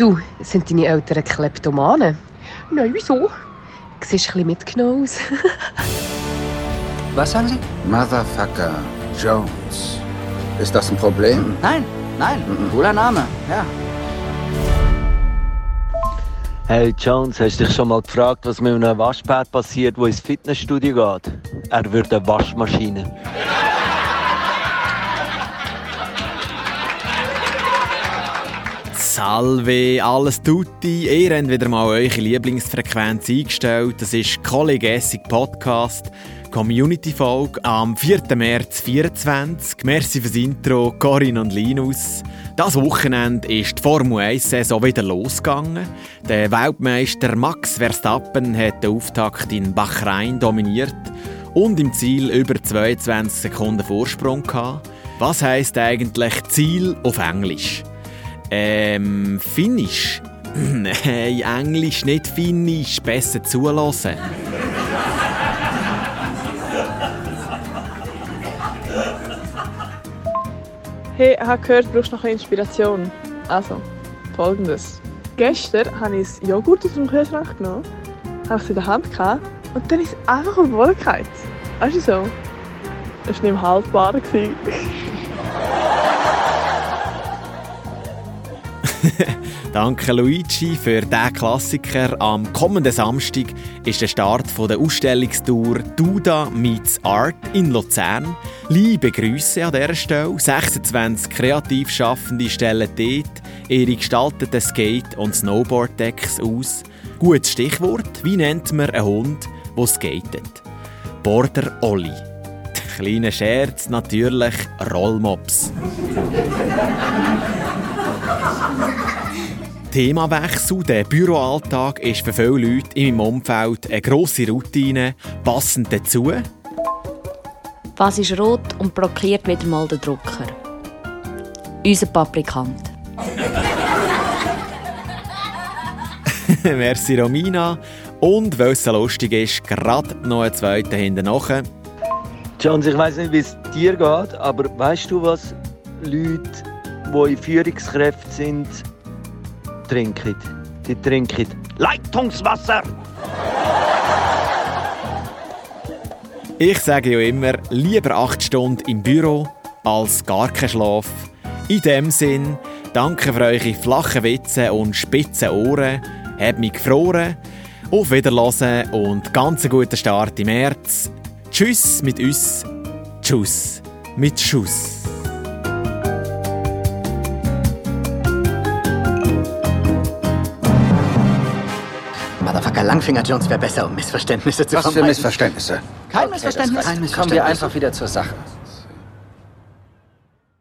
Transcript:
Du, sind deine Eltern Kleptomanen? Nein, wieso? Du siehst ein bisschen mitgenommen aus. Was sagen Sie? Motherfucker Jones. Ist das ein Problem? Nein, nein, cooler Name, ja. Hey Jones, hast du dich schon mal gefragt, was mit einem Waschpad passiert, wo ins Fitnessstudio geht? Er wird eine Waschmaschine. Salve, alles tutti. Ihr habt wieder mal eure Lieblingsfrequenz eingestellt. Das ist Kollege Essig Podcast. Community-Folge am 4. März 2024. Merci fürs Intro, Corinne und Linus. Das Wochenende ist die Formel 1-Saison wieder losgegangen. Der Weltmeister Max Verstappen hat den Auftakt in Bahrain dominiert und im Ziel über 22 Sekunden Vorsprung gehabt. Was heißt eigentlich Ziel auf Englisch? Ähm, Finnisch? Nein, Englisch, nicht Finnisch. Besser zulassen. Hey, ich habe gehört, du brauchst noch eine Inspiration. Also, folgendes. Gestern habe ich Joghurt aus dem Kühlschrank genommen, habe es in der Hand gehabt und dann ist es einfach auf den Boden gefallen. Weißt du so? Das war nicht im haltbar. Danke Luigi für diesen Klassiker. Am kommenden Samstag ist der Start der Ausstellungstour Duda Meets Art in Luzern. Liebe Grüße an dieser Stelle. 26 kreativ Schaffende stellen dort ihre gestalteten Skate- und Snowboard-Decks aus. Gutes Stichwort, wie nennt man einen Hund, der skatet? Border Olli. Kleiner Scherz, natürlich Rollmops. Themawechsel. Der Büroalltag ist für viele Leute in meinem Umfeld eine grosse Routine. Passend dazu. Was ist rot und blockiert wieder mal den Drucker? Unser Paprikant. Merci Romina. Und weil es so lustig ist, gerade noch einen zweiten hinten nachher. Jones, ich weiß nicht, wie es dir geht, aber weißt du, was Leute, die in Führungskräften sind, trinken? Die trinken Leitungswasser! Ich sage ja immer, lieber acht Stunden im Büro als gar kein Schlaf. In dem Sinn, danke für eure flachen Witze und spitzen Ohren. Habt mich gefroren. Auf Wiederhören und ganz guten Start im März. Tschüss mit uns. Tschüss mit Schuss. Motherfucker Langfinger Jones wäre besser, um Missverständnisse zu Was für vermeiden. Missverständnisse? Kein Okay, Missverständnis. Kein Kommen wir Missverständnis. einfach wieder zur Sache.